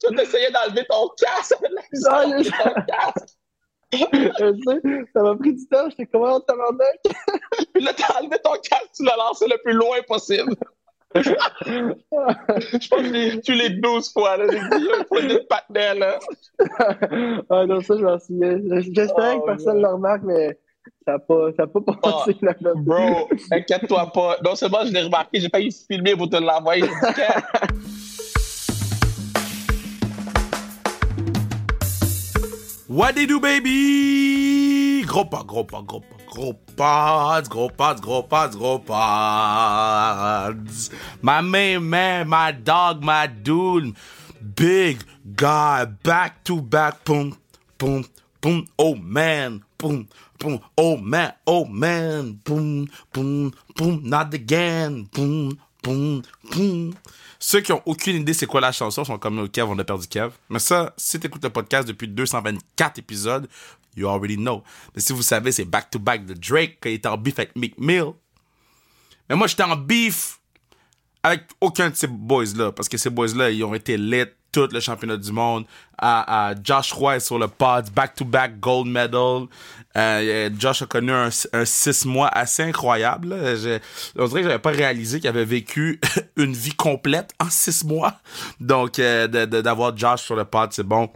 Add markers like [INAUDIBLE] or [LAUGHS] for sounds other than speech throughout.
Tu essayé d'enlever ton casque avec la Non, je- ton casque. [LAUGHS] Je sais, ça m'a pris du temps, j'étais comment on tabarnak? Puis [LAUGHS] là, t'as enlevé ton casque, tu l'as lancé le plus loin possible. [LAUGHS] Je pense que j'ai tué les 12 fois, là. J'ai dit, partenaires, là. ah non, ça, je m'en souviens. J'espérais Oh, que personne ne le remarque, mais ça n'a pas, ça a pas passé la note. Bro, inquiète-toi pas. Non seulement je l'ai remarqué, j'ai failli filmer pour te l'envoyer. What they do, baby? Pas, gros pas, gros pas, gros pas. My main man, my dog, my dude. Big guy, back to back, boom, boom, boom. Oh man, boom, boom. Oh man, oh man, boom, boom, boom. Not again, boom, boom, boom. Ceux qui ont aucune idée c'est quoi la chanson sont comme au Kev, on a perdu Kev. Mais ça, si t'écoutes le podcast depuis 224 épisodes, you already know. Mais si vous savez, c'est back to back de Drake il était en beef avec Mick Mill. Mais moi, j'étais en beef avec aucun de ces boys-là. Parce que ces boys-là, ils ont été lit tout le championnat du monde. À Josh Roy est sur le pod, back-to-back gold medal. Euh, Josh a connu un, un six mois assez incroyable. on dirait que j'avais pas réalisé qu'il avait vécu une vie complète en six mois. Donc, euh, d'avoir Josh sur le pod, c'est bon.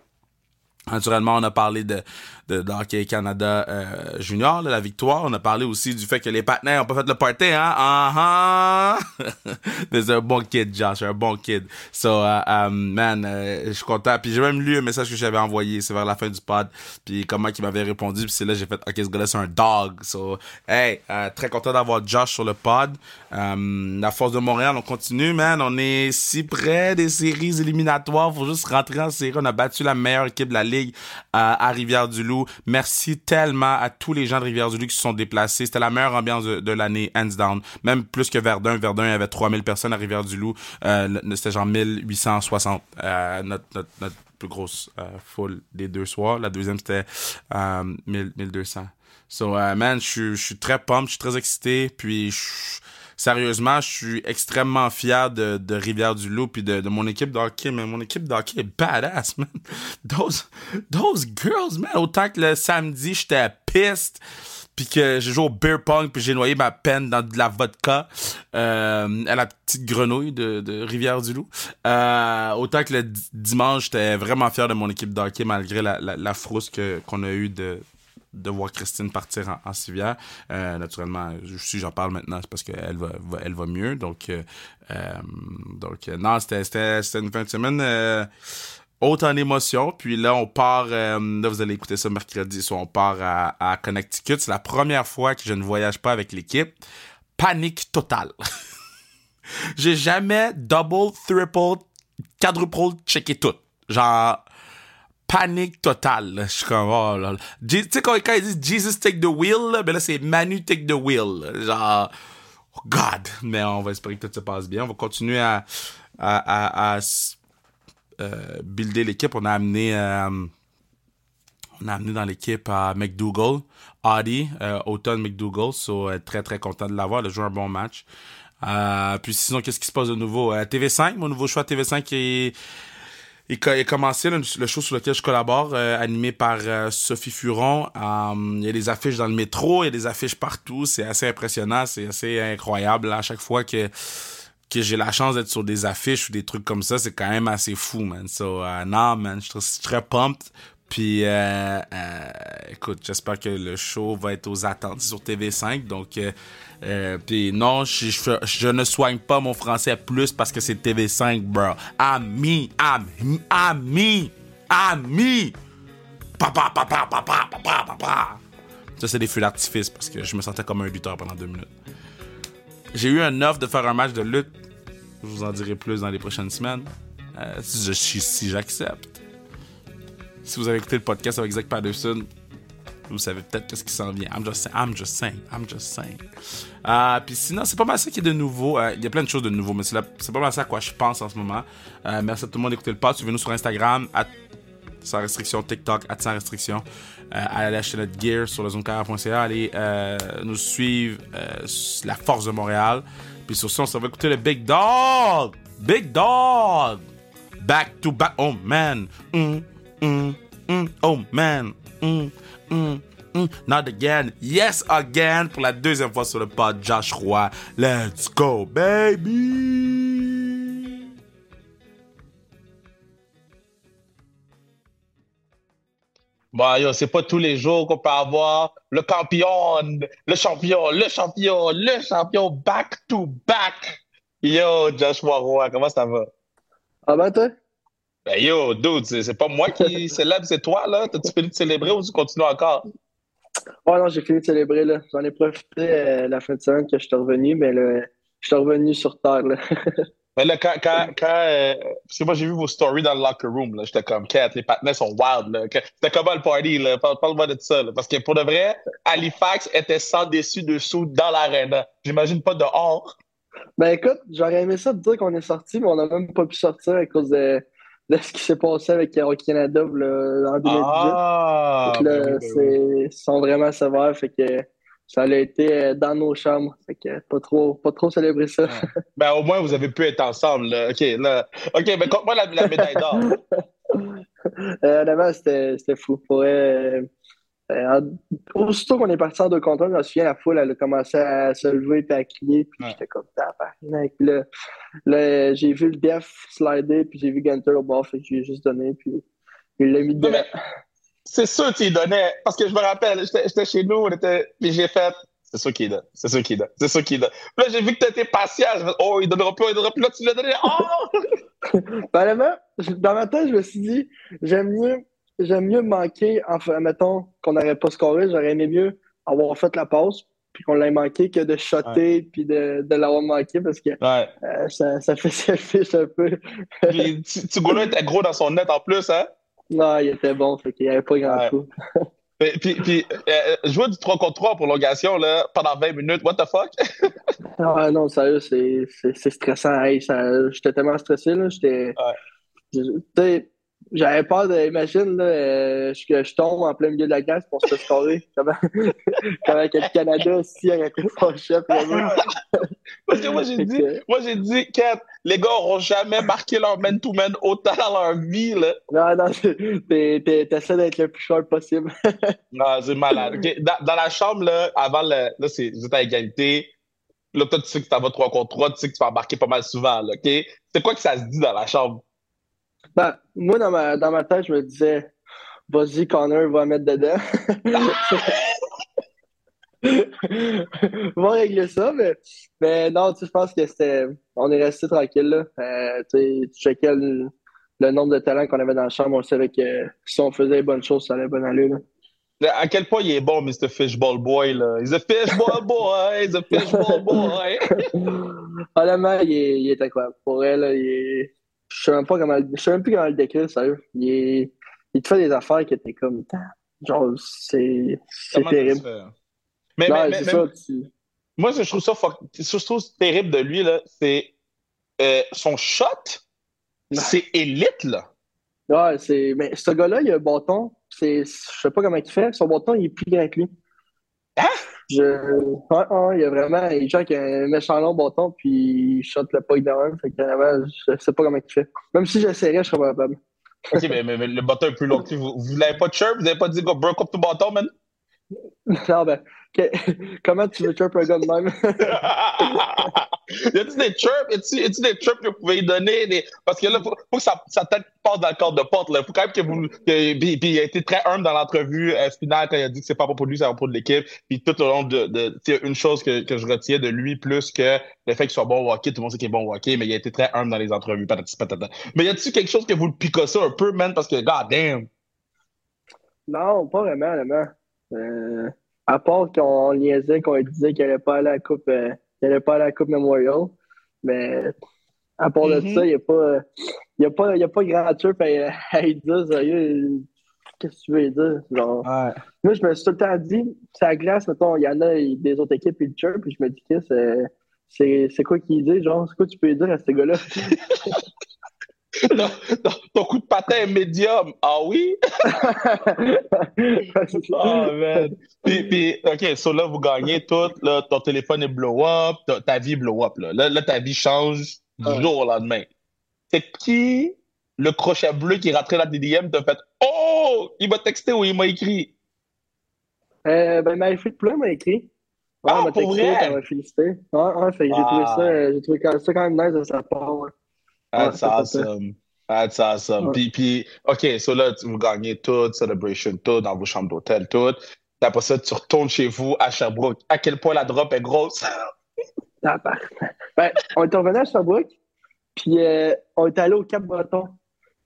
Naturellement, on a parlé de, de, Hockey Canada euh, Junior, là, la victoire. On a parlé aussi du fait que les partenaires ont pas fait le party, hein? Ah ah! [LAUGHS] Mais c'est un bon kid, Josh, un bon kid. So, uh, man, euh, je suis content. Puis j'ai même lu un message que j'avais envoyé, c'est vers la fin du pod. Puis comment il m'avait répondu. Puis c'est là j'ai fait, ok, ce gars-là, c'est un dog. So, hey, euh, très content d'avoir Josh sur le pod. La Force de Montréal, on continue, man. On est si près des séries éliminatoires. Faut juste rentrer en série. On a battu la meilleure équipe de la Ligue à Rivière-du-Loup. Merci tellement à tous les gens de Rivière-du-Loup qui se sont déplacés. C'était la meilleure ambiance de, l'année, hands down. Même plus que Verdun. Verdun, il y avait 3000 personnes à Rivière-du-Loup. Euh, C'était genre 1860. Euh, notre, plus grosse euh, foule des deux soirs. La deuxième, c'était euh, 1000 1200. So, man, je suis- très pumped, je suis très excité. Puis, sérieusement, je suis extrêmement fier de, de Rivière-du-Loup puis de, de mon équipe de hockey. Mais mon équipe de hockey est badass, [LAUGHS] man. Those, those girls, man. Autant que le samedi, j'étais piste puis que j'ai joué au beer pong puis j'ai noyé ma peine dans de la vodka euh, à la petite grenouille de, de Rivière-du-Loup. Euh, autant que le di- dimanche, j'étais vraiment fier de mon équipe de hockey malgré la, la, frousse qu'on a eue de, de voir Christine partir en, en civière. Euh, naturellement, si j'en parle maintenant, c'est parce qu'elle va, elle va mieux. Donc, euh, euh, donc euh, non, c'était, une fin de semaine euh, haute en émotion. Puis là, on part, là, vous allez écouter ça mercredi, soit on part à, à Connecticut. C'est la première fois que je ne voyage pas avec l'équipe. Panique totale. [LAUGHS] J'ai jamais double, triple, quadruple checké tout. Genre, panique totale. Je suis comme, oh là là. Tu sais, quand, quand ils disent Jesus take the wheel, ben là, c'est Manu take the wheel. Genre, oh God. Mais on va espérer que tout se passe bien. On va continuer à, à, à, à euh, builder l'équipe. On a amené, euh, on a amené dans l'équipe à McDougall, Audie, euh, Autumn McDougall. So, euh, très, très content de l'avoir. Elle a joué un bon match. Euh, puis sinon, qu'est-ce qui se passe de nouveau? Euh, TV5, mon nouveau choix TV5 est, il co- il a commencé le, show sur lequel je collabore, euh, animé par euh, Sophie Furon. Euh, il y a des affiches dans le métro, il y a des affiches partout. C'est assez impressionnant, c'est assez incroyable. là. À chaque fois que que j'ai la chance d'être sur des affiches ou des trucs comme ça, c'est quand même assez fou, man. So, euh, non, man, je suis très pumped. Puis, euh, euh, écoute, j'espère que le show va être aux attentes sur TV5. Donc, euh, euh, non, je, ne soigne pas mon français plus parce que c'est TV5, bro. Ami, ami, ami, ami. Papa, papa, papa, papa, papa. Ça, c'est des feux d'artifice parce que je me sentais comme un lutteur pendant deux minutes. J'ai eu un offre de faire un match de lutte. Je vous en dirai plus dans les prochaines semaines. Euh, si j'accepte. Si vous avez écouté le podcast avec Zach Patterson, vous savez peut-être qu'est-ce qui s'en vient. I'm just, saying, I'm just saying. I'm just saying. Euh, Puis sinon, c'est pas mal ça qui est de nouveau. Euh, Il y a plein de choses de nouveau, mais c'est pas mal ça à quoi je pense en ce moment. Euh, merci à tout le monde d'écouter le pod. Suivez-nous sur Instagram, at sans restriction, TikTok, at sans restriction. Euh, allez acheter notre gear sur le zonecarrière.ca. Allez nous suivre la Force de Montréal. Puis sur ça, on s'en va écouter le Big Dog! Big Dog! back to back. Oh man, mm, mm, mm. oh man, mm, mm, mm. not again. Yes again pour la deuxième fois sur le pod. Josh Roy, let's go baby. Bon, yo, c'est pas tous les jours qu'on peut avoir le champion, le champion, le champion, le champion back to back. Yo, Joshua Roy, comment ça va? Ah ben toi? Ben yo, dude, c'est pas moi qui [LAUGHS] célèbre, c'est toi, là. T'as-tu fini de célébrer ou tu continues encore? Oh non, j'ai fini de célébrer là. J'en ai profité euh, la fin de semaine que je suis revenu, mais là, je suis revenu sur Terre là. [LAUGHS] Mais là, quand, quand, quand euh, parce que moi, j'ai vu vos stories dans le locker room, là. J'étais comme, Kat, les partenaires sont wild, là. C'était comment le party, là? Parle- Parle-moi de ça, là. Parce que pour de vrai, Halifax était sans dessus dessous dans l'arena. J'imagine pas dehors. Ben écoute, j'aurais aimé ça te dire qu'on est sorti, mais on n'a même pas pu sortir à cause de, de ce qui s'est passé avec Air Canada en 2018. Ah! Que là, ben oui, ben oui. ils sont vraiment sévères, fait que ça a été euh, dans nos chambres. Fait que pas trop, pas trop célébrer ça. Ben, au moins, vous avez pu être ensemble, là. OK, là. OK, mais compte-moi la, la médaille d'or. [LAUGHS] Euh, c'était, fou. Pour euh, euh, aussitôt qu'on est parti en deux contre un, je me souviens, la foule, elle a commencé à se lever et à crier, puis Ouais. j'étais comme tabarnak. Puis Là, là, j'ai vu le def slider, puis j'ai vu Gunter au bord, fait que j'ai juste donné, puis il l'a mis dedans. c'est sûr lui donnais. Parce que je me rappelle, j'étais chez nous, on était, puis j'ai fait. C'est sûr qu'il donne. C'est sûr qu'il donne. C'est sûr qu'il donne. Puis là, j'ai vu que tu étais patient. Je me oh, il donnera plus, il donnera plus. Là, tu l'as donné. Oh! [LAUGHS] Dans ma tête, je me suis dit, j'aime mieux, j'aime mieux manquer, enfin, mettons qu'on n'aurait pas scoré, j'aurais aimé mieux avoir fait la passe, puis qu'on l'ait manqué que de shotter, puis de, de l'avoir manqué, parce que Ouais. euh, ça, ça fait [LAUGHS] selfish un peu. Puis, tu, tu Goulet était gros dans son net en plus, hein? Non, il était bon, fait qu'il n'y avait pas grand Ouais. coup. [LAUGHS] Puis, puis, puis euh, jouer du 3 contre 3 en prolongation, là, pendant 20 minutes, what the fuck? [LAUGHS] Ah non, sérieux, c'est, stressant. Hey, j'étais tellement stressé, là, j'étais... j'avais peur de, imagine, là, euh, je- que je tombe en plein milieu de la glace pour se faire scorer. [LAUGHS] Comment, comment que le Canada aussi aurait été fâché. [LAUGHS] Parce que moi, j'ai dit, que- moi, j'ai dit, Kat, les gars auront jamais marqué leur man-to-man autant dans leur vie, là. Non, non, t'es- t'es- t'essaies d'être le plus short possible. [LAUGHS] Non, c'est malade. Dans, dans la chambre, là, avant le. Là, c'est, vous êtes à égalité. Là, toi, tu sais que tu vas 3 contre 3, tu sais que tu vas embarquer pas mal souvent, là, OK? C'est quoi que ça se dit dans la chambre? Ben, moi, dans ma, dans ma tête, je me disais, vas-y, Connor va mettre dedans. [LAUGHS] va régler ça, mais, mais non, je pense que c'était. On est resté tranquille, là. Euh, tu checkais le, le nombre de talents qu'on avait dans la chambre, on savait que si on faisait les bonnes choses, ça allait bien aller, là. À quel point il est bon, Mr. Fishball Boy, là? He's a fishball boy! He's a fishball boy! [LAUGHS] Honnêtement, il est, il est incroyable. Pour elle, il est. Je sais même pas comment, je sais même plus comment le décrire, sérieux. Il est, il te fait des affaires qui étaient comme, genre, c'est, terrible. Mais, Non, mais, mais- ça, tu- moi, ce que je trouve ça fuck- ce que je trouve terrible de lui, là, c'est euh, son shot, c'est élite, là. Ouais, c'est. Mais ce gars-là, il a un bâton. C'est. Je sais pas comment il fait. Son bâton, il est plus grand que lui. Hein? Je. Ouais, il a vraiment. Il joue avec un méchant long bâton, puis il shot le puck de un. Fait que je sais pas comment il fait. Même si j'essaierais, je serais pas capable. OK, mais, le bâton est plus long. Vous, vous l'avez pas de chirp? Vous avez pas dit go broke up ton bâton, man? Non, ben. que- [LAUGHS] Comment tu veux chirp un gars de même? [LAUGHS] y a-tu des chirps? Y a-tu des chirps que vous pouvez lui donner? Des... Parce que là, faut, faut que sa, sa tête passe dans le cadre de porte. Là. Faut quand même que vous. Que, puis, puis il a été très humble dans l'entrevue euh, finale quand il a dit que c'est pas pour lui, c'est pas pour l'équipe. Puis tout au long de. de une chose que, que je retiens de lui, plus que le fait qu'il soit bon au hockey, tout le monde sait qu'il est bon au hockey, mais il a été très humble dans les entrevues. Patati patata. Mais y a-tu quelque chose que vous le picossez un peu, man? Parce que, god damn. Non, pas vraiment, vraiment. Euh, à part qu'on niaisait, qu'on disait qu'il allait pas aller à la Coupe, euh, allait pas aller à la Coupe Memorial. Mais à part de Mhm. ça, il n'y a pas, il y a pas, y a pas grand truc à, à lui dire, sérieux. Qu'est-ce que tu veux dire? Genre, Ouais. moi, je me suis tout le temps dit, c'est la glace, mettons, il y en a des autres équipes, ils le chirp, puis je me dis, Chris, euh, c'est, c'est quoi qu'il dit? Genre, c'est quoi tu peux dire à ce gars-là? [LAUGHS] [LAUGHS] ton, coup de patin est médium. Ah oui? Oh, [LAUGHS] man. Puis, puis, OK, so là, vous gagnez tout. Là, ton téléphone est blow up. Ta, ta vie blow up. Là. Là, là, ta vie change du Ouais. jour au lendemain. C'est qui le crochet bleu qui est rentré dans tes DM, t'as fait Oh! Il m'a texté ou il m'a écrit? Euh, ben, ma fille de il m'a écrit. Ouais, ah, m'a texté, elle m'a félicité. Ouais, ouais, fait que j'ai trouvé ah. ça, j'ai trouvé ça quand même nice de sa part, ouais. That's awesome. That's awesome. Puis, puis, OK, so là, vous gagnez tout, celebration, tout, dans vos chambres d'hôtel, tout. Après ça, tu retournes chez vous à Sherbrooke. À quel point la drop est grosse? [LAUGHS] ah, ben, on est revenu à Sherbrooke, puis euh, on est allé au Cap-Breton.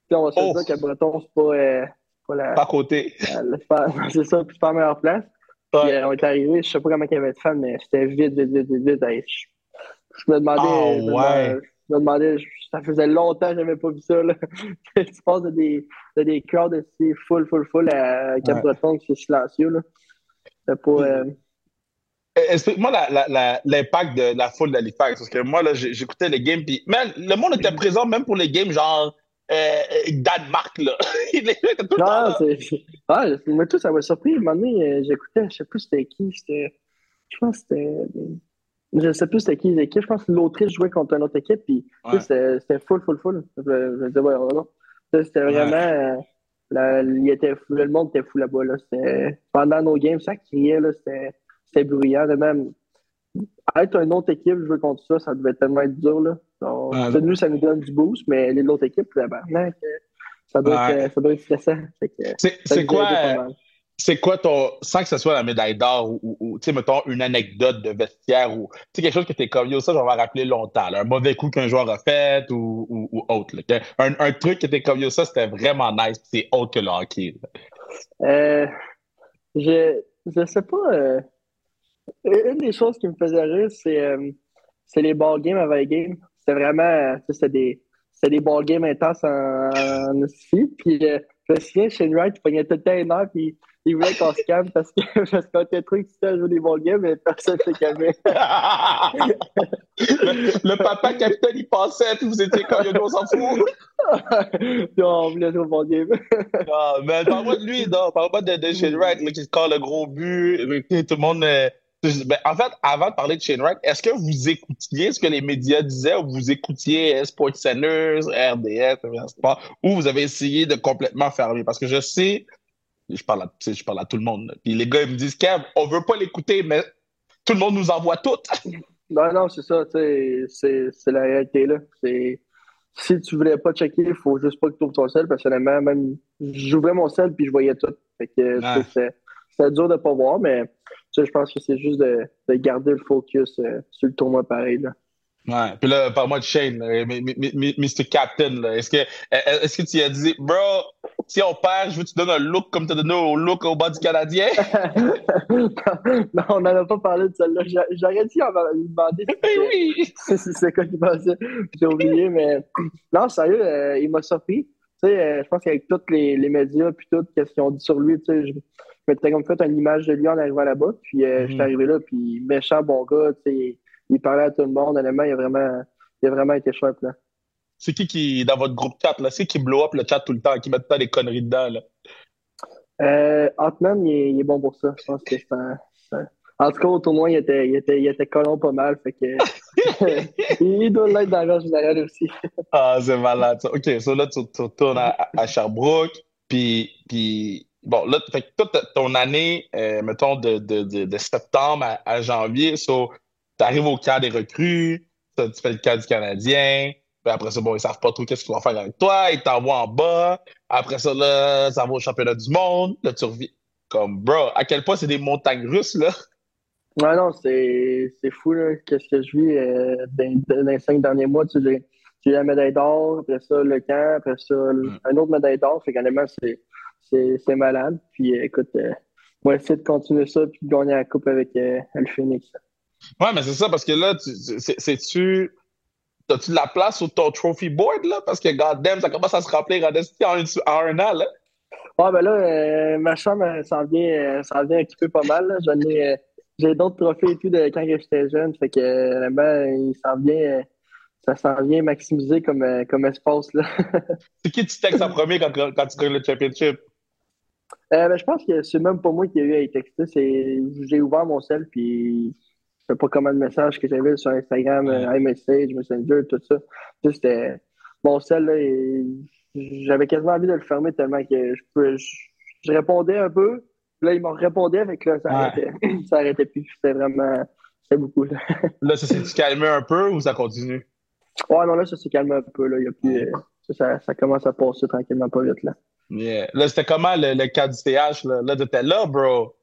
Puis on va se oh. dire Cap-Breton, c'est pas, euh, pas la. Pas côté. [LAUGHS] c'est ça, puis c'est pas la meilleure place. Puis euh, on est arrivé, je sais pas comment il y avait de fans, mais c'était vite, vite, vite, vite, vite. Je, me demandais. Oh, ouais je me demandais, ça faisait longtemps que je n'avais pas vu ça. Là. [LAUGHS] tu passes de des, de des crowds aussi full, full, full à Cap-Breton, c'est silencieux. Là. C'est pas. Euh... Explique-moi l'impact de la foule d'Halifax. Parce que moi, là, j'écoutais les games, puis le monde était présent même pour les games genre euh, Danemark. Là. [LAUGHS] Il était tout le temps. Ouais, mais tout, ça m'a surpris. À un moment donné, euh, j'écoutais, je ne sais plus c'était qui. Je pense que c'était. Je ne sais plus c'était qui les équipes. Je pense que l'Autriche jouait contre une autre équipe, puis c'était full, full, full. Je, disais, ouais, non. C'était vraiment. Euh, il était le monde était fou là-bas. Là. Pendant nos games, ça criait, c'était bruyant. De même, être une autre équipe, jouer contre ça, ça devait tellement être dur. Là. Donc, nous, ça nous donne du boost, mais les autres équipes, là, ben, ça, doit être, ça doit être stressant. C'est quoi? C'est quoi ton, sans que ce soit la médaille d'or ou, tu sais, mettons, une anecdote de vestiaire ou, tu quelque chose que t'es comme, yo, ça, j'en vais rappeler longtemps, un mauvais coup qu'un joueur a fait ou, ou, autre, un, un, truc que t'es comme, yo, ça, c'était vraiment nice, c'est autre que le. Euh, je, je sais pas, euh, une des choses qui me faisait rire, c'est, euh, c'est les ball games avant les games. C'était vraiment, c'était des, c'était des ball games intenses en, en, puis euh, je me souviens, Shane Wright, il tout le temps une heure, puis il voulait qu'on se calme parce que [LAUGHS] parce qu'on était trop excités à jouer des bons games, mais personne ne s'est calmé. le, papa capitaine, il passait, puis vous étiez comme, on s'en fout. [LAUGHS] non, on voulait jouer au bon game. non, mais parle-moi de lui, non, parle-moi de, de Shane Wright, qui score le gros but, tout le monde... Euh, ben, en fait, avant de parler de Shane Wright, est-ce que vous écoutiez ce que les médias disaient ou vous écoutiez SportsCenter, RDS, ou vous avez essayé de complètement fermer? Parce que je sais je parle à, je parle à tout le monde. Puis les gars, ils me disent, Kev, on veut pas l'écouter, mais tout le monde nous envoie tout. non, [LAUGHS] non, c'est ça, c'est la réalité, là. Si tu voulais pas checker, il faut juste pas que tu ouvres ton sel. Personnellement, même, j'ouvrais mon sel puis je voyais tout. Fait que c'est dur de pas voir, mais je pense que c'est juste de, de, garder le focus euh, sur le tournoi pareil, là. Ouais. Puis là, parle-moi de Shane, Mr. Captain. Est-ce que, est-ce que tu as dit, bro, si on perd, je veux que tu donnes un look comme tu as donné au look au bas du Canadien? [LAUGHS] non, on n'en a pas parlé de celle-là. J'aurais en lui demander oui. [LAUGHS] c'est quoi qu'il pensait. J'ai oublié, mais non, sérieux, euh, il m'a surpris. Tu sais, euh, je pense qu'avec tous les, les médias puis tout, qu'est-ce qu'ils ont dit sur lui, tu sais, je, m'étais comme fait une image de lui en arrivant là-bas. Puis euh, je suis mm-hmm. arrivé là, puis méchant bon gars, tu sais il parlait à tout le monde. Honnêtement, il a vraiment, il a vraiment été chouette, là. C'est qui qui, dans votre groupe chat, là, c'est qui blow up le chat tout le temps, qui met pas des conneries dedans, là? Euh, Antman, il, est bon pour ça. Je pense que c'est un, En tout cas, au tournoi, il était, il était, il était colon pas mal. Fait que, [LAUGHS] il doit l'être dans la générale aussi. ah, c'est malade, ça. OK, so là, tu, retournes à, Sherbrooke, puis, puis bon, là, fait que toute ton année, euh, mettons, de, de, de, septembre à, à janvier, so, tu arrives au camp des recrues, tu fais le camp du Canadien, après ça, bon, ils savent pas trop qu'est-ce qu'ils vont faire avec toi, ils t'envoient en bas, après ça, là, ça va au championnat du monde, là, tu reviens. Comme, bro, à quel point c'est des montagnes russes, là? Ouais, non, c'est fou, là, qu'est-ce que je vis euh, dans, les cinq derniers mois, tu sais, j'ai eu la médaille d'or, après ça, le camp, après ça, mm. un autre médaille d'or, fait qu'honnêtement, c'est malade. Puis, écoute, euh, on va essayer de continuer ça, puis de gagner la coupe avec euh, le Phoenix. Ouais, mais c'est ça, parce que là, c'est-tu. As-tu de la place sur ton trophy board, là? Parce que, goddamn, ça commence à se remplir en, en, un an, là. Ouais, ben là, euh, ma chambre, s'en vient, euh, vient équiper pas mal. J'en ai, euh, j'ai d'autres trophées et tout de quand j'étais jeune. Fait que, vraiment, il s'en vient, ça s'en vient maximiser comme, comme espace, là. [LAUGHS] c'est qui tu textes en premier quand, quand tu gagnes le championship? ben, je pense que c'est même pas moi qui ai eu à y texter. J'ai ouvert mon sel, puis sais pas comment de messages que j'avais sur Instagram, ouais. iMessage, Messenger, tout ça. C'était mon sel, là, j'avais quasiment envie de le fermer tellement que je, je, répondais un peu. Là, il m'en répondait, avec là, ça arrêtait. [CLEARS THROAT] ça arrêtait plus. C'était vraiment. C'était beaucoup. [LAUGHS] Là, ça s'est calmé un peu ou ça continue? Ouais, non, là, ça s'est calmé un peu. Là. Il y a plus, euh, ça, ça, commence à passer tranquillement pas vite. Là, yeah. là c'était comment le, le, cas du TH? Là, là t'étais là, bro?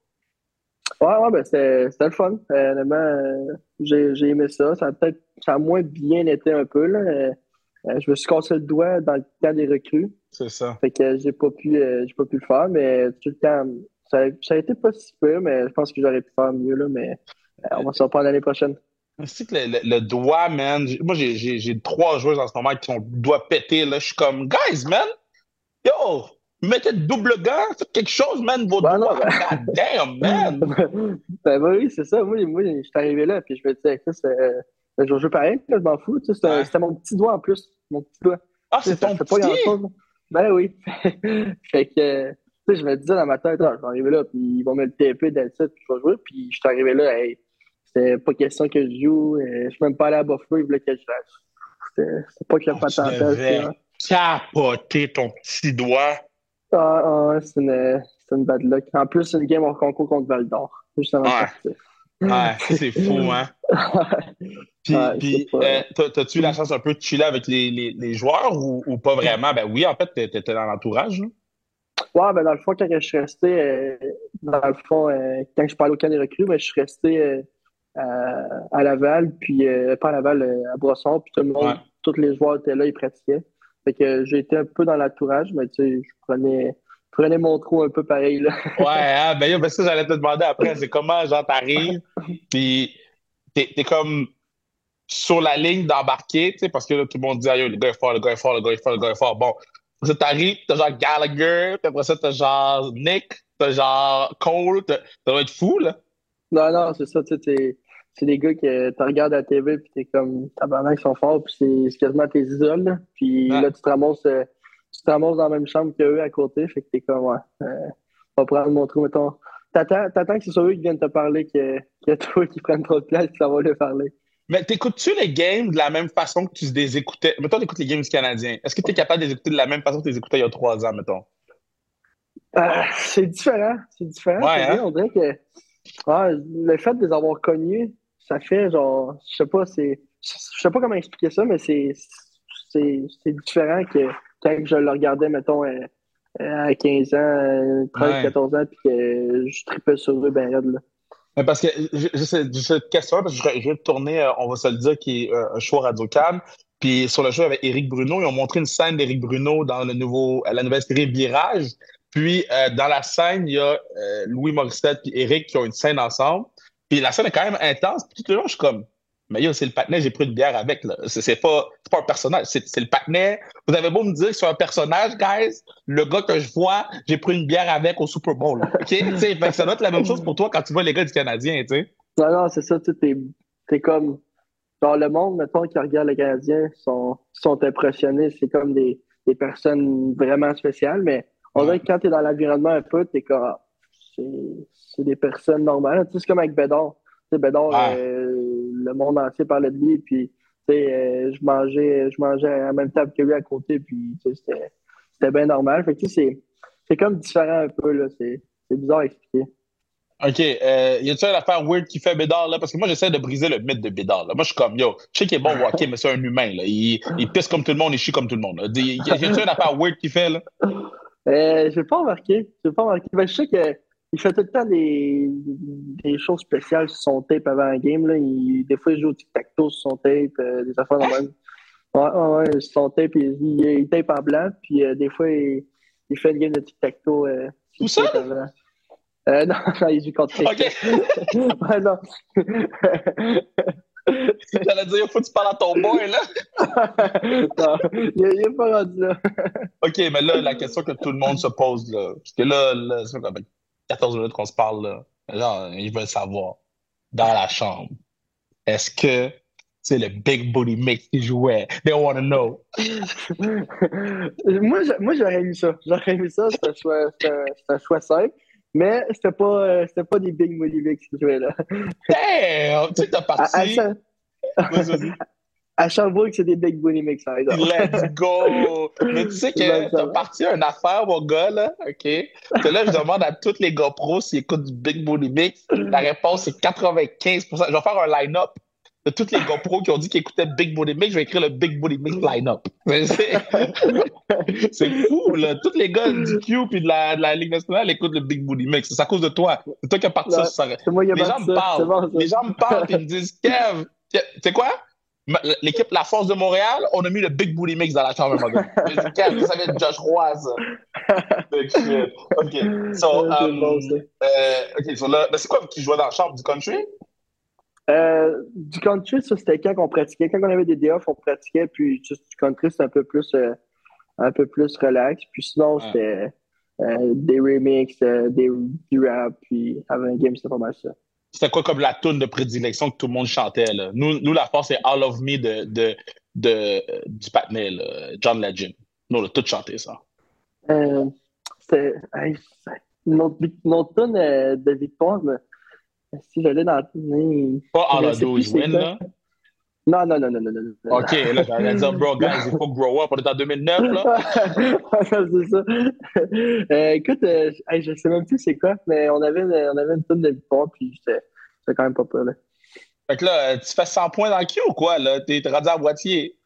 Ouais, ouais, ben c'était le fun. Euh, honnêtement, euh, j'ai aimé ça. Ça a peut-être ça a moins bien été un peu. Là. Euh, je me suis cassé le doigt dans le temps des recrues. C'est ça. Fait que j'ai pas pu j'ai pas pu le faire, mais tout le temps, ça, ça a été pas si peu, mais je pense que j'aurais pu faire mieux, là, mais on va s'en reprendre l'année prochaine. C'est que le, le, doigt, man. Moi, j'ai trois joueurs en ce moment qui ont le doigt pété. Là. Je suis comme, guys, man, yo, mettez double gant, quelque chose, man, vos ben doigts. God damn, man. [LAUGHS] ben, oui, c'est ça. Moi, moi je suis arrivé là, puis je me disais, ça, euh, ben, je joue pareil, je m'en fous. C'était mon petit doigt en plus. Mon petit doigt. Ah, c'est ton petit? Pas ben oui. [LAUGHS] fait que, tu sais, je me disais dans ma tête, ah, je vais arriver là, puis ils vont me le TP dans puis je vais jouer. Puis je suis arrivé là, hey, c'était pas question que je joue. Euh, je suis même pas allé à Buffalo, ils voulaient que je fasse. C'était pas que oh, pas tenté. Capoter ton petit doigt. Ah, ah c'est une, une bad luck. En plus, c'est une game en concours contre Val d'Or. Justement. Ouais. ouais c'est fou, [LAUGHS] hein? puis, puis euh, t'as-tu eu la chance un peu de chiller avec les, les, les joueurs ou, ou, pas vraiment? Ben oui, en fait, t'étais dans l'entourage. Ouais, ben dans le fond, quand je suis resté, euh, dans le fond, quand je parlais au camp des recrues, ben, je suis resté à, Laval, puis euh, pas à Laval, euh, à Brosson, puis tout le monde, tous les joueurs étaient là, ils pratiquaient. Fait que j'ai été un peu dans l'entourage, mais tu sais, je prenais, prenais mon trou un peu pareil. Là. [LAUGHS] ouais, hein, ben ben ça, j'allais te demander après, c'est comment, genre, t'arrives, puis t'es es comme sur la ligne d'embarquer, tu sais, parce que là, tout le monde dit, ah, le gars est fort, le gars est fort, le gars est fort, le gars est fort. Bon, ça t'arrive, t'as genre Gallagher, puis après ça, t'as genre Nick, t'as genre Cole, ça doit être fou, là. Non, non, c'est ça, tu sais, c'est des gars que tu regardes à la TV puis t'es comme tabarnak, ils sont forts puis c'est quasiment tes idoles. Puis là, tu te ramasses euh, tu te ramasses dans la même chambre qu'eux à côté, fait que t'es comme ouais. Euh, on va prendre mon trou, mettons. T'attends, t'attends que c'est sur eux qui viennent te parler que, que toi qui prennent trop de place et ça va leur parler. Mais t'écoutes-tu les games de la même façon que tu les écoutais? Mettons, t'écoutes les games du Canadien. Est-ce que tu es capable de les écouter de la même façon que tu les écoutais il y a trois ans, mettons? Euh, c'est différent. C'est différent. Ouais, hein? On dirait que le fait de les avoir connus, ça fait genre, je sais pas, c'est, je sais pas comment expliquer ça, mais c'est, c'est, différent que quand je le regardais, mettons, euh, à 15 ans, 13, 14 ans, puis que je tripais sur eux, ben là. Mais parce que j'ai cette question, parce que je, de tourner, euh, on va se le dire, qui est euh, un show Radio Cam. Puis sur le show avec Éric Bruno, ils ont montré une scène d'Éric Bruno dans le nouveau, la nouvelle série Virage. Puis dans la scène, il y a Louis Morissette et Éric qui ont une scène ensemble. Puis la scène est quand même intense. Puis tout le long, je suis comme, mais yo, c'est le patinet, j'ai pris une bière avec. Là. C'est, pas, pas un personnage, c'est, le patinet. Vous avez beau me dire que c'est un personnage, guys, le gars que je vois, j'ai pris une bière avec au Super Bowl. OK? [LAUGHS] fait que ça doit être la même chose pour toi quand tu vois les gars du Canadien, tu sais. Non, non, c'est ça, tu es, t'es comme. Dans le monde, mettons, qui regarde les Canadiens sont, sont impressionnés. C'est comme des, des personnes vraiment spéciales, mais on dirait que quand t'es dans l'environnement un peu, t'es comme c'est des personnes normales. Tu sais, c'est comme avec Bédard. Bédard, euh, le monde entier parlait de lui, puis tu sais, euh, je mangeais, je mangeais à la même table que lui à côté, puis tu sais, c'était bien normal. Fait que tu sais, c'est comme différent un peu, là. C'est bizarre à expliquer. OK. Euh, y a-tu une affaire weird qui fait Bédard, là? Parce que moi, j'essaie de briser le mythe de Bédard, là. Moi, je suis comme, yo, je sais qu'il est bon ok, mais c'est un humain, là. Il, il, pisse comme tout le monde, il chie comme tout le monde. Y a-tu une affaire weird qui fait, là? Euh, je vais pas remarqué. Pas remarqué. Ben, je sais que il fait tout le temps des, des choses spéciales sur son tape avant un game. Là. Il, des fois, il joue au tic-tac-toe sur son tape, euh, des affaires de même. Ouais, ouais, son tape, il, il, tape en blanc, puis euh, des fois, il, il, fait une game de tic-tac-toe. Euh, Tout ça? Euh, non, [LAUGHS] non, il joue contre OK. [LAUGHS] ouais, non. [LAUGHS] J'allais dire, faut que tu parles à ton boy, là. non, il n'est pas rendu là. OK, mais là, la question que tout le monde se pose, là, parce que là, là 14 minutes qu'on se parle, là. Genre, ils veulent savoir, dans la chambre, est-ce que c'est le Big Booty Mix qui jouait? They want to know. [LAUGHS] moi, moi j'aurais aimé ça. J'aurais aimé ça. C'était un choix, un choix simple. Mais c'était pas, euh, c'était pas des Big Booty Mix qui jouaient là. Damn! Tu t'as parti. À, à, [LAUGHS] À Sherbrooke, c'est des Big Booty Mix, par exemple. Let's go! Mais tu sais [LAUGHS] que t'as parti une affaire, mon gars, là, OK? Que là, je demande à tous les gars pros s'ils écoutent du Big Booty Mix. La réponse, c'est 95 Je vais faire un line-up de tous les gars pros qui ont dit qu'ils écoutaient Big Booty Mix. Je vais écrire le Big Booty Mix line-up. [LAUGHS] C'est fou, là. Tous les gars du Q et de la, de la, Ligue nationale écoutent le Big Booty Mix. C'est à cause de toi. C'est toi qui as parti ça. Moi qui les, gens me parlent. les gens me parlent et me disent Kev, tu sais quoi? L'équipe La Force de Montréal, on a mis le Big Booty Mix dans la chambre Kev, ça va être Josh Roy, ça. [LAUGHS] OK. So, um, euh, OK, so là, c'est quoi qui jouait dans la chambre du country? Euh, du country, ça, c'était quand on pratiquait. Quand on avait des day off, on pratiquait, puis du country, c'était un peu plus euh, un peu plus relax. Puis sinon, c'était euh, des remixes, des, du rap, puis avant un game, c'était pas mal ça. C'était quoi comme la tune de prédilection que tout le monde chantait? Là? Nous, nous, la force, c'est All of Me de, de, de, du Patney, John Legend. Nous, on a tout chanté ça. c'était notre, notre tune de victoire, mais si j'allais dans. Pas All Do Is Win, là? Non, non, non, non, non, non. OK, là, j'allais dire, [LAUGHS] bro, guys, il faut grow up. On est en 2009, là. c'est [LAUGHS] ça. Euh, écoute, euh, je sais même plus c'est quoi, mais on avait, on avait une tonne de victoires, puis c'était quand même pas peur, là. Fait que là, tu fais 100 points dans le queue ou quoi, là? T'es rendu à moitié.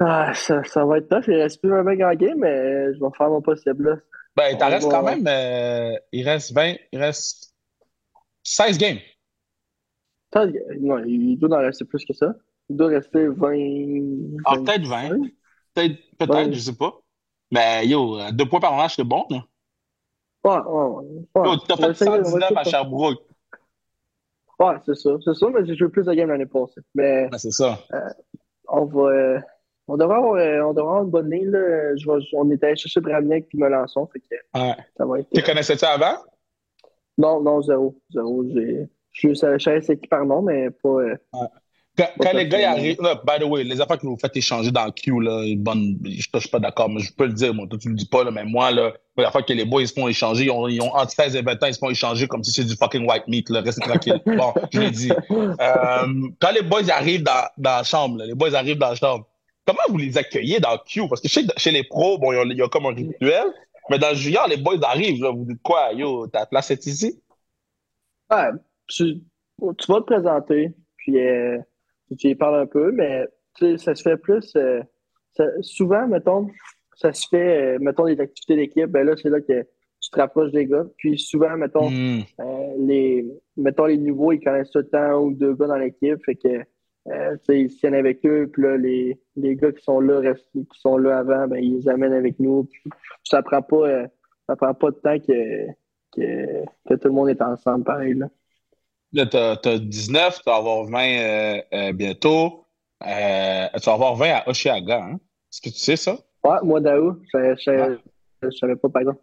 Ah, ça, ça va être tough. Il reste plus un mec en game, mais je vais faire mon possible, là. Ben, il t'en reste quand même... Euh, il reste 20... Il reste 16 games. Non, il doit en rester plus que ça. Il doit rester 20. Ah, peut-être 20. Peut-être, peut-être, je sais pas. Mais yo, deux points par match, c'est bon, là. Ouais, ouais, ouais. Yo, t'as fait 119 à Sherbrooke. Ouais, c'est ça. C'est ça, mais j'ai joué plus de games l'année passée. Mais. c'est ça. Euh, on va. Euh, on devrait, avoir, euh, on devrait avoir une bonne ligne. Là. Je on était allé chercher Bramniak puis Melançon. Fait que, ouais. Ça va être, tu connaissais-tu avant? Non, non, zéro. Zéro. J'ai. Je savais c'est qui par nom, mais pas. Euh, quand, les gars arrivent. by the way, les affaires que vous faites échanger dans le queue, là, bonne, je ne suis pas d'accord, mais je peux le dire, moi. Toi, tu le dis pas, là, mais moi, là, la fois que les boys se font échanger, ils ont, ils ont entre 16 et 20 ans, ils se font échanger comme si c'était du fucking white meat, là. Restez tranquille. [LAUGHS] bon, je l'ai dit. Euh, quand les boys arrivent dans, dans la chambre, là, les boys arrivent dans la chambre, comment vous les accueillez dans le queue? Parce que chez, chez les pros, bon, il y, a, comme un rituel, mais dans le junior, les boys arrivent, là, vous dites quoi? Yo, ta place est ici? Ouais, tu, tu vas te présenter, puis euh, tu y parles un peu, mais ça se fait plus. Euh, souvent, mettons, ça se fait, euh, mettons, des activités d'équipe, ben là, c'est là que tu te rapproches des gars. Puis souvent, mettons, hmm. les, mettons, les nouveaux, ils connaissent tout le temps ou deux gars dans l'équipe, fait que. Euh, ils se tiennent avec eux, puis là, les, les gars qui sont là, restent, qui sont là avant, ben, ils les amènent avec nous. Puis, ça prend pas, ça prend pas de temps que, que, que, tout le monde est ensemble, pareil. Là, là tu as, 19, tu vas avoir 20 euh, euh, bientôt. Euh, tu vas avoir 20 à Oshiaga. Hein? Est-ce que tu sais ça? Ouais, moi d'août. Je ne savais pas, par exemple.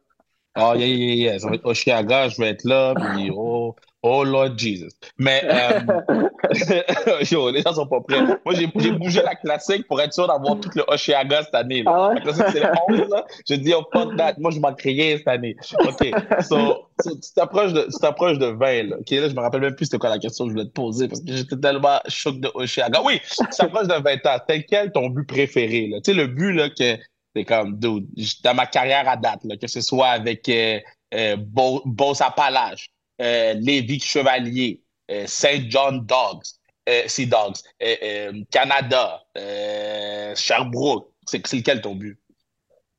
Ah, oh, yeah, yeah, yeah. Ça va être Oshiaga, je vais être là, puis oh, Oh Lord Jesus. Mais, euh, [LAUGHS] [LAUGHS] yo, les gens sont pas prêts. Moi, j'ai bougé la classique pour être sûr d'avoir tout le Oshiaga cette année. Là. Ah ouais? c'est le 11, là. Je dis, oh, fuck that. Moi, je m'en rien cette année. OK. So, so tu t'approches de, tu de 20, là. OK, là, je me rappelle même plus c'était quoi la question que je voulais te poser parce que j'étais tellement choqué de Oshiaga. Oui, tu t'approches de 20 ans. T'es quel ton but préféré, là? Tu sais, le but, là, que c'est comme, dude, dans ma carrière à date, là, que ce soit avec, euh, euh, Boss Appalaches, euh, Lévis Chevalier, euh, Saint John Dogs, euh, Sea Dogs, Canada, Sherbrooke. C'est lequel ton but?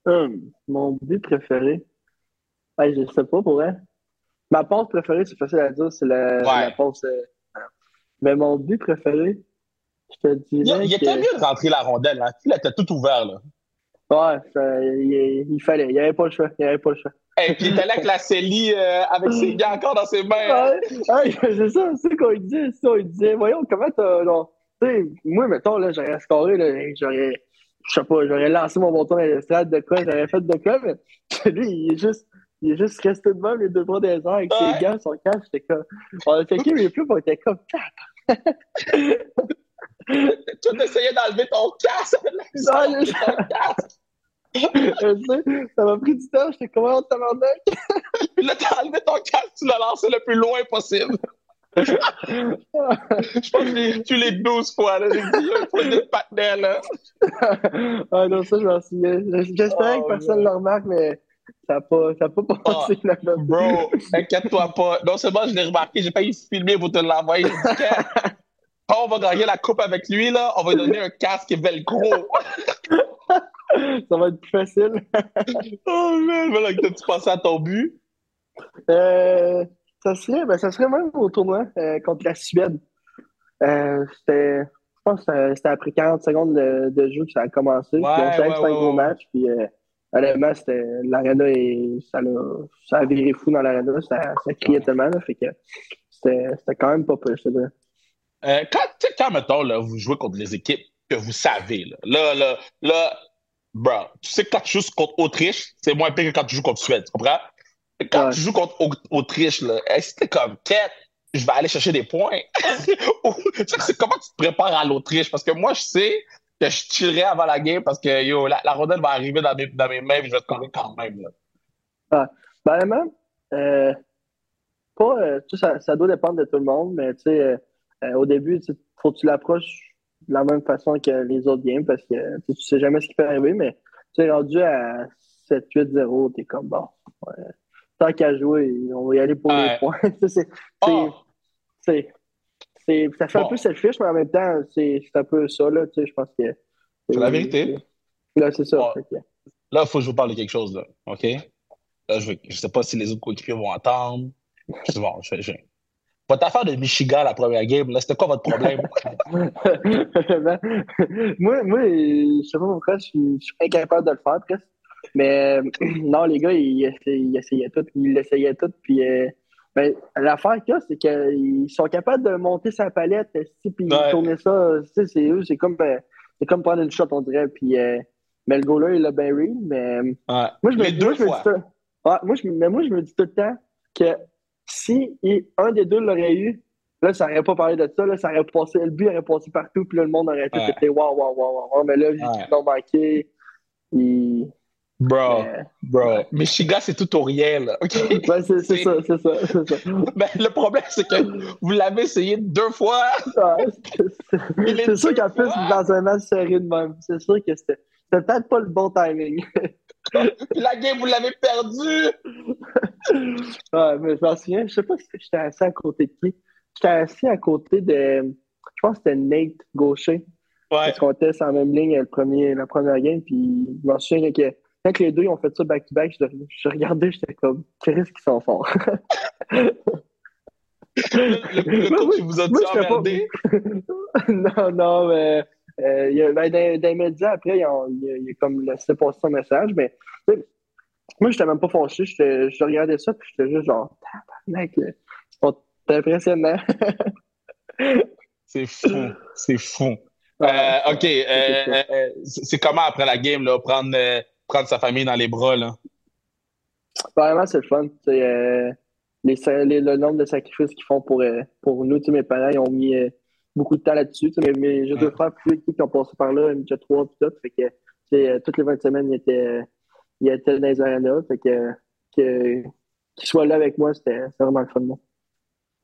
Hum, mon but préféré? je ne sais pas pour elle. Ma passe préférée, c'est facile à dire, c'est la, passe. mais mon but préféré, je te dirais. Il, était mieux de rentrer la rondelle. Hein? Il était tout ouvert. Là. Ouais, il, il, fallait. Il n'y avait pas le choix. Il n'y avait pas le choix. Et puis il était là avec la Célie euh, avec ses gars encore dans ses mains. Ouais, c'est ça, c'est qu'on disait. Ça, il disait, voyons, comment t'as. Tu sais, moi, mettons, là, j'aurais scoré, là, j'aurais. Je sais pas, j'aurais lancé mon bâton dans l'estrade de quoi, j'aurais fait de quoi, mais [LAUGHS] lui, il est juste. Il est juste resté de même les deux bras des airs avec ses gars, son casque, j'étais comme. On a checké mais plus, on était comme. [LAUGHS] tu essayais d'enlever ton casque! Non, [LAUGHS] ton casque! Ça m'a pris du temps, j'étais comment on tabarnak? Puis là, t'as enlevé ton casque, tu l'as lancé le plus loin possible. je pense que tué les 12 fois, là. J'ai dit, un point de partenaire, là. ah non, ça, je m'en souviens. J'espérais oh, que personne ne le remarque, mais ça n'a pas, ça pas passé oh, Bro, inquiète-toi pas. Non seulement je l'ai remarqué, j'ai pas eu de filmer pour te l'envoyer. [LAUGHS] Quand on va gagner la coupe avec lui, là, on va lui donner un casque velcro. [LAUGHS] ça va être plus facile. [LAUGHS] oh man, voilà, t'as-tu pensé à ton but? Euh, ça, serait, ben, ça serait même au tournoi euh, contre la Suède. Euh, c'était, je pense que c'était après 40 secondes de, de, jeu que ça a commencé. Ouais, puis on savait que c'était un gros match. Puis honnêtement, c'était, l'arena, ça, a, ça a viré fou dans l'arena. Ça, ça criait tellement. Là, fait que c'était, c'était quand même pas dirais. Euh, quand, quand, mettons, là, vous jouez contre les équipes que vous savez, là, là, là, là bro, tu sais que quand tu joues contre Autriche, c'est moins pire que quand tu joues contre Suède, tu comprends? Quand tu joues contre Autriche, là, est-ce que comme, quête, je vais aller chercher des points? [LAUGHS] c'est comment tu te prépares à l'Autriche? Parce que moi, je sais que je tirerai avant la game parce que yo, la, rondelle va arriver dans mes, dans mes mains et je vais te connaître quand même. Là. Ah, ben, même, euh, pas, euh, ça, ça doit dépendre de tout le monde, mais tu sais, euh, au début, il faut que tu l'approches de la même façon que les autres games parce que tu sais jamais ce qui peut arriver, mais tu es rendu à 7-8-0, t'es comme bon. tant qu'à jouer, on va y aller pour les points. [LAUGHS] c'est, oh! c'est, ça fait un peu selfish, mais en même temps, c'est, un peu ça, là, tu sais, je pense que. C'est la vérité. Là, c'est ça. Là, il faut que je vous parle de quelque chose, là. OK? Là, je ne sais pas si les autres coéquipiers vont entendre. Je, bon, je, je, votre affaire de Michigan, la première game, c'était quoi votre problème? [LAUGHS] moi, moi, je sais pas pourquoi, je suis, incapable de le faire presque. Mais [CLEARS THROAT] non, les gars, ils, essayaient, tout. Ils l'essayaient tout. Puis euh, ben, l'affaire qu'il y a, c'est qu'ils sont capables de monter sa palette, puis tourner ça. C'est eux, c'est comme, euh, comme prendre une shot, on dirait. Puis, euh, mais le goaler, il a bien Mais moi, je me, deux moi, je me dis moi, je, mais moi, je me dis tout le temps que si un des deux l'aurait eu, là, ça n'aurait pas parlé de ça, là, ça aurait passé, le but aurait passé partout, puis là, le monde aurait été waouh, waouh, waouh, waouh. Mais là, j'ai ouais. manqué. Et... Bro, bro. Michigan, c'est tout ou rien, là. OK? Ouais, c'est ça, c'est ça, c'est ça. Mais le problème, c'est que vous l'avez essayé deux fois. c'est sûr qu'en plus, dans un match serré de même, c'est sûr que c'était peut-être pas le bon timing. La game, vous l'avez perdue! ouais, mais je m'en souviens, je sais pas si j'étais assis à côté de qui. J'étais assis à côté de. Je pense que c'était Nate Gaucher. Ouais. Parce qu'on était sur la même ligne le premier, la première game. Puis je m'en souviens que quand les deux ont fait ça back-to-back, je, je, regardais, j'étais comme, qu'est-ce qu'ils sont forts. le, le, coach, vous a dit emmerdé? [LAUGHS] non, non, mais euh, il y a, ben, dans, dans, les médias, après, il y a, il y a comme laissé passer son message, mais moi, je n'étais même pas fâché. Je regardais ça, puis j'étais juste genre, mec, c'est impressionnant. [LAUGHS] c'est fou. C'est fou. Euh, OK. Euh, euh, c'est comment après la game, là, prendre, prendre sa famille dans les bras? Là? Vraiment, c'est le fun. Les, les, le nombre de sacrifices qu'ils font pour, pour nous. Mes parents, ils ont mis beaucoup de temps là-dessus. Mais j'ai deux frères plus qui ont passé par là, déjà trois, puis tout. Fait que toutes les 20 semaines, ils étaient il était dans les arénas. Fait que, que qu'il soit là avec moi, c'était vraiment le fun.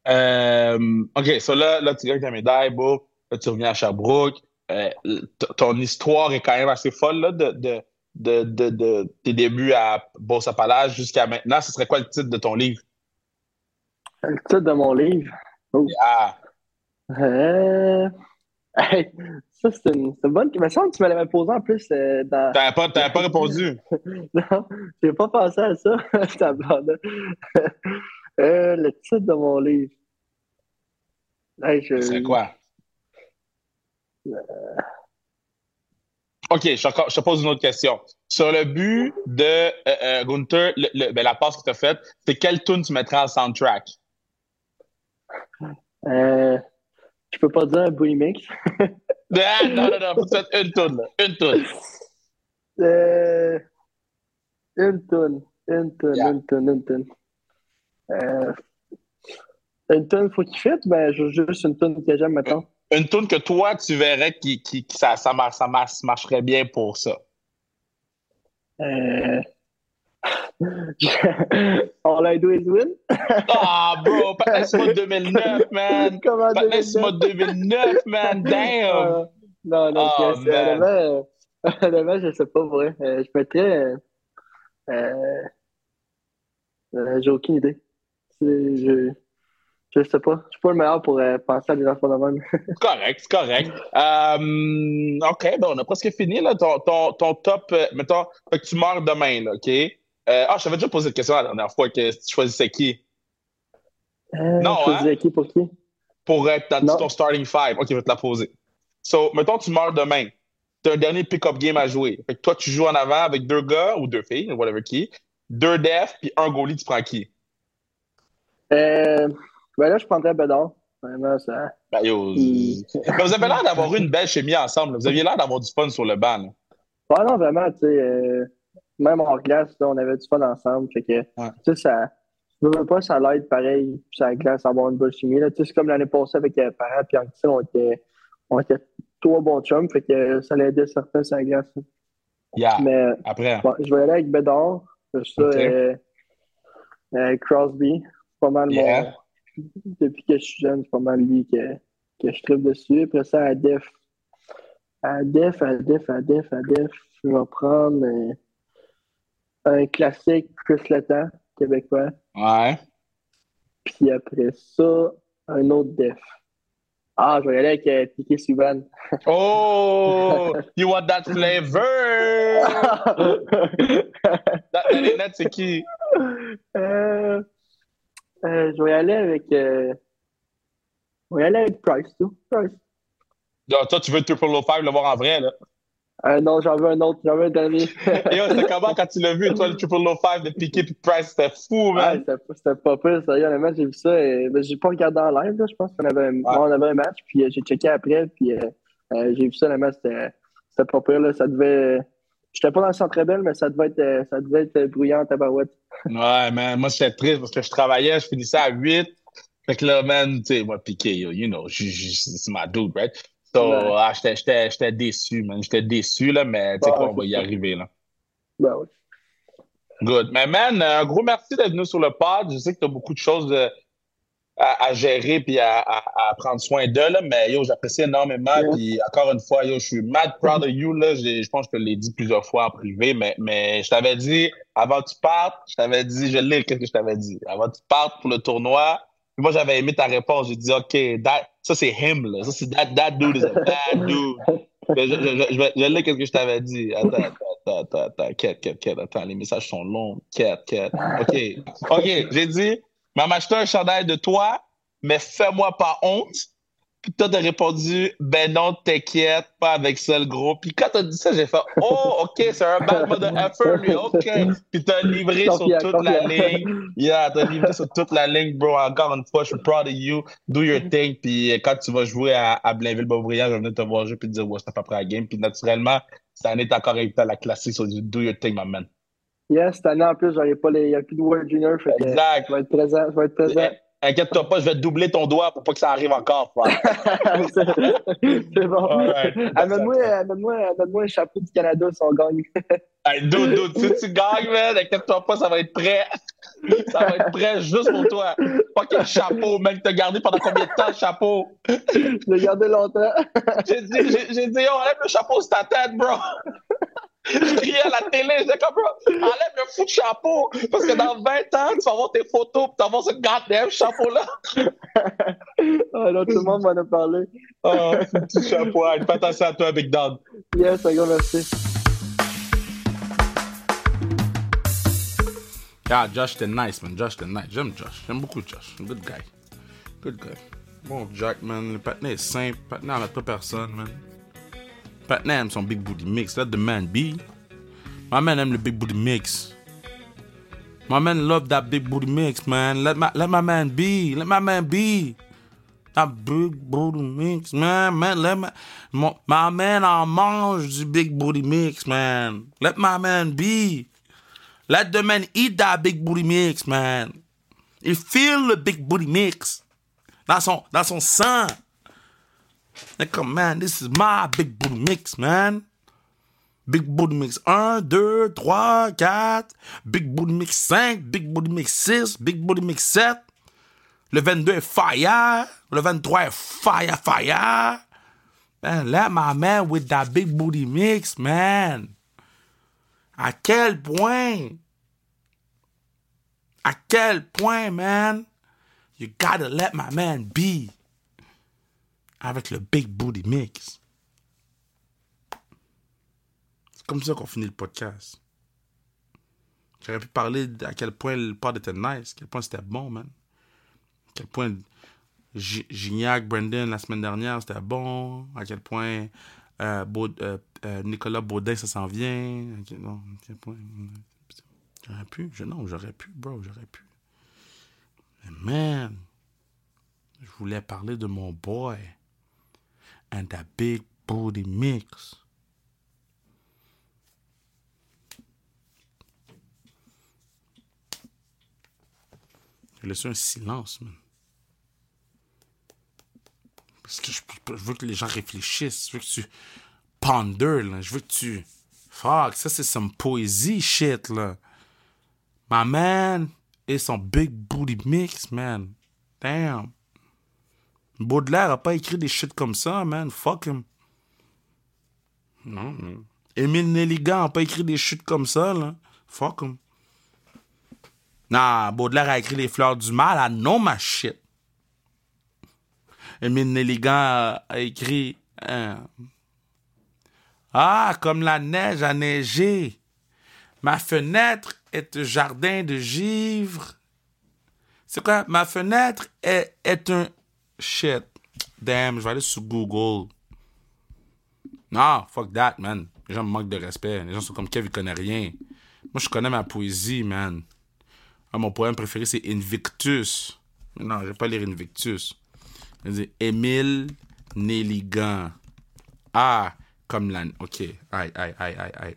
Euh, OK, so là, là, tu gagnes ta médaille, beau. Là, tu reviens à Sherbrooke. Euh, ton histoire est quand même assez folle là, de, de, de, de, de tes débuts à Bourse Palage jusqu'à maintenant. Ce serait quoi le titre de ton livre? Le titre de mon livre? Oh. Ah. Euh... [LAUGHS] ça, c'est une, une, bonne question. que tu me l'avais posé en plus euh, dans. T'avais pas, pas répondu. [LAUGHS] non, j'ai pas pensé à ça, [LAUGHS] euh, le titre de mon livre. je... C'est quoi? Euh... OK, je, je, te pose une autre question. Sur le but de euh, euh Gunther, le, le, ben, la passe que tu as faite, c'est quelle tune tu mettrais en soundtrack? Euh, je peux pas dire Mix. ah, non, non, non, faut faire une tonne, une tonne. Euh, une tonne, une tonne, yeah. une tonne, une tonne. Euh, une tonne, faut qu'il fasse, ben, juste une tonne que j'aime maintenant. Une tonne que toi, tu verrais qui, qui, qui ça, ça, ça, marcherait bien pour ça. Euh, [LAUGHS] All I do is win. [LAUGHS] Ah, bro, Patnais [LAUGHS] 2009, man. Comment Patnais 2009, man. Damn. non, non, Oh, honnêtement, je sais pas, vrai. Euh, je mettrais. Euh, euh, J'ai aucune idée. Je, je sais pas. Je suis pas le meilleur pour penser à des enfants de même. Correct, c'est correct. OK, ben on a presque fini, là. Ton, ton, ton top, mettons, fait que tu meurs demain, là, OK? Euh, ah, je t'avais déjà posé cette question la dernière fois, que tu choisissais qui? Euh, Non, je hein? qui pour qui? Pour être dans Non. ton starting five. OK, je vais te la poser. So, mettons, tu meurs demain. Tu as un dernier pick-up game à jouer. Fait que toi, tu joues en avant avec deux gars ou deux filles, whatever qui. Deux defs, puis un goalie, tu prends qui? Euh, ben là, je prendrais Bedard. Vraiment, ça. Ben, yo. Mais vous avez l'air d'avoir eu une belle chimie ensemble. là. Vous aviez l'air d'avoir du fun sur le banc. là. Ah non, vraiment, tu sais, euh, même en glace, là, on avait du fun ensemble. Fait que, Ouais. tu sais, ça. Je veux pas, ça l'aide pareil, puis ça glace, avoir une bonne chimie. Là. Tu sais, c'est comme l'année passée avec euh, Parent et Anctil, on était, on était trois bons chums, fait que ça l'aidait certains sur la glace. Yeah. Mais Après. bon, je vais aller avec Bédard. Ça, Ok. euh, euh, Crosby, c'est pas mal Yeah. mon. Depuis que je suis jeune, c'est pas mal lui que, que je tripe dessus. Après ça, à Def. À Def, à Def, à Def, à Def, je vais prendre euh, un classique Chris Letang, québécois. Ouais. Puis après ça, un autre Def. Ah, je vais y aller avec euh, Piqué Subban. Oh! You want that flavor? [LAUGHS] Nets, c'est qui? Euh, euh, je vais y aller avec. euh, je vais y aller avec Price, tout. Price. Toi, tu veux Triple O 5 le voir en vrai, là. Euh, non, j'en veux un autre, j'en veux un dernier. Et [LAUGHS] yo, c'était comment quand tu l'as vu, toi, le Triple O 5 de Piqué puis Price? C'était fou, Ouais, man. c'était pas- c'était pas pire, sérieux. Honnêtement, j'ai vu ça. Et, ben, j'ai pas regardé en live, là, je pense qu'on avait, on avait un match, puis euh, j'ai checké après, puis euh, euh, j'ai vu ça, honnêtement, c'était c'était pas pire, là. Ça devait. J'étais pas dans le centre belle, mais ça devait être, ça devait être bruyant tabarouette. [LAUGHS] Ouais, man. Moi, j'étais triste parce que je travaillais, je finissais à 8. Fait que là, man, tu sais, moi, Piqué, yo, you know, c'est ma dude, right? So, Ouais. ah, j'étais- déçu, man. J'étais déçu, là, mais tu sais Ouais, quoi, on va y arriver, là. Ben ouais. Good. Mais man, un gros merci d'être venu sur le pod. Je sais que tu as beaucoup de choses euh, à, à gérer puis à, à- à prendre soin d'eux, là, mais yo, j'apprécie énormément. Yeah. Puis encore une fois, yo, je suis mad proud of you. Là. Je pense que je te l'ai dit plusieurs fois en privé, mais, mais je t'avais dit, avant que tu partes, je t'avais dit, je l'ai, qu'est-ce que je t'avais dit? Avant que tu partes pour le tournoi, puis moi j'avais aimé ta réponse. J'ai dit, OK, that- ça c'est him, là. Ça c'est that, that dude is a bad [LAUGHS] dude. Je, je, je, je, qu'est-ce que je t'avais dit? Attends, attends, attends, attends, quête, quête, quête, attends, les messages sont longs. Quête, quête. OK. OK, j'ai dit, m'a acheté un chandail de toi, mais fais-moi pas honte. Puis toi, t'as répondu, ben non, t'inquiète, pas avec ça, le gros. Puis quand t'as dit ça, j'ai fait, oh, OK, c'est un bad mother effort, lui, OK. Puis t'as livré sur toute la ligne. Yeah, t'as livré sur toute la ligne, bro. Encore une fois, je suis proud of you. Do your thing. Puis quand tu vas jouer à, à Blainville-Beaubriand, je vais venir te voir jouer puis te dire, ouais, c'est pas prêt à la game. Puis naturellement, cette année, t'as encore invité à la classique sur du Do your thing, my man. Yes, cette année, en plus, j'aurais pas les, il n'y a plus de World Junior, fait Exact. je vais être présent, je vais être présent. Inquiète-toi pas, je vais te doubler ton doigt pour pas que ça arrive encore, frère. [LAUGHS] c'est bon. Amène-moi amène-moi amène-moi un chapeau du Canada si on gagne. [LAUGHS] Hey, dude, dude, si tu gagnes, man, inquiète-toi pas, ça va être prêt. Ça va être prêt juste pour toi. Pas quel chapeau, mec, t'as gardé pendant combien de temps, le chapeau? Je l'ai gardé longtemps. J'ai dit, j'ai, dit, yo, enlève le chapeau sur ta tête, bro. Je criais à la télé, j'étais comme, bro, enlève le fou de chapeau. Parce que dans 20 ans, tu vas voir tes photos, pis tu vas voir ce goddamn chapeau-là. Ah, là, tout le monde m'en a parlé. Oh, petit chapeau. Hey, fais attention à toi, Big Dog. Yes, un gros merci. Yeah, Josh, t'es nice, man. Josh, t'es nice. J'aime Josh. J'aime beaucoup Josh. Good guy. Good guy. Bon, Jack, man. Le patinet est simple. Le patinet n'arrête pas personne, man. Patinet aime son big booty mix. Let the man be. My man aime le big booty mix. My man love that big booty mix, man. Let my, let my man be. Let my man be. That big booty mix, man. Man, let my, my, my man en mange du big booty mix, man. Let my man be. Let the man eat that big booty mix, man. Il feel le big booty mix. Dans son, dans son sang. Like, come, man, this is my big booty mix, man. Big Booty Mix 1, 2, 3, 4. Big Booty Mix 5, Big Booty Mix 6, Big Booty Mix 7. Le 22 est fire. Le 23 est fire, fire. Man, let my man with that big booty mix, man. À quel point? À quel point, man? You gotta let my man be. Avec le big booty mix. C'est comme ça qu'on finit le podcast. J'aurais pu parler à quel point le pod était nice, à quel point c'était bon, man. À quel point Gignac, Brendan, la semaine dernière, c'était bon. À quel point euh, euh, euh, Nicolas Baudin, ça s'en vient. À quel, point. J'aurais pu. Je, non, j'aurais pu, bro, j'aurais pu. Mais man, je voulais parler de mon boy. And that big booty mix. J'ai laissé un silence, man. Parce que je, veux que les gens réfléchissent. Je veux que tu ponder, là. Je veux que tu. Fuck, ça c'est some poésie shit, là. My man et son big booty mix, man. Damn. Baudelaire a pas écrit des shit comme ça, man. Fuck him. Non, non. Émile Nelligan a pas écrit des shit comme ça, là. Fuck him. Nah, Baudelaire a écrit Les Fleurs du Mal. I know my shit. Émile Nelligan a, écrit euh, Ah, comme la neige a neigé. Ma fenêtre est un jardin de givre. C'est quoi? Ma fenêtre est, est un. Shit. Damn, je vais aller sur Google. Non, fuck that, man. Les gens me manquent de respect. Les gens sont comme Kev, ils connaissent rien. Moi, je connais ma poésie, man. Ah, mon poème préféré, c'est Invictus. non, je vais pas lire Invictus. Émile Nelligan. Ah, comme la. Ok. Aïe, aïe, aïe, aïe, aïe.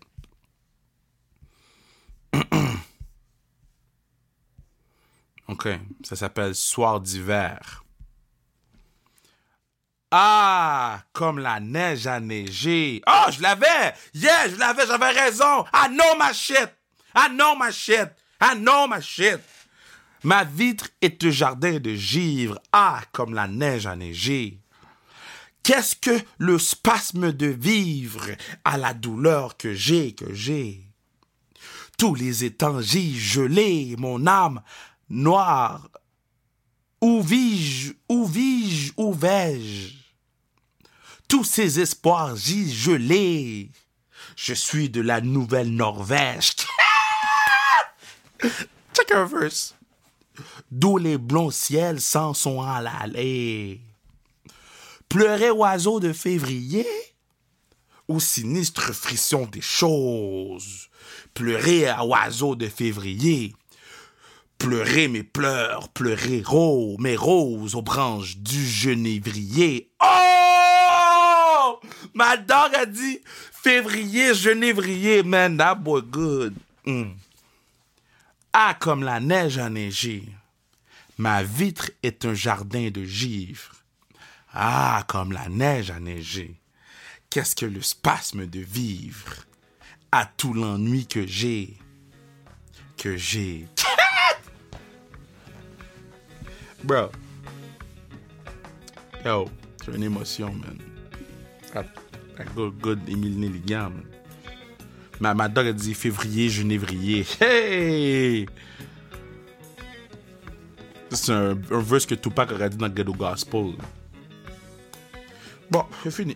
[CLEARS THROAT] ok. Ça s'appelle Soir d'hiver. Ah, comme la neige a neigé. Oh, je l'avais. Yeah, je l'avais, j'avais raison. I know my shit. I know my shit. I know my shit. Ma vitre est un jardin de givre, ah, comme la neige a neigé. Qu'est-ce que le spasme de vivre à la douleur que j'ai, que j'ai? Tous les étangs j'y gelé, mon âme noire. Où vis-je, où vis-je, où vais-je? Tous ces espoirs j'y gelé. Je suis de la nouvelle Norvège. [LAUGHS] Check un verse d'où les blonds ciels s'en sont en l'allée. Pleurer oiseau de février, ou sinistre frisson des choses. Pleurer à oiseau de février. Pleurer mes pleurs, pleurer rose, mes roses aux branches du genévrier. Oh! Ma dog a dit février, genévrier, man, that boy good. Mm. Ah, comme la neige a neigé. Ma vitre est un jardin de givre. Ah, comme la neige a neigé. Qu'est-ce que le spasme de vivre? À tout l'ennui que j'ai. Que j'ai. [LAUGHS] Bro. Yo, c'est une émotion, man. I, good, good man. Ma, ma dog a dit février, genévrier. Hey! C'est un, un verse que Tupac aurait dit dans Ghetto Gospel. Bon, c'est fini.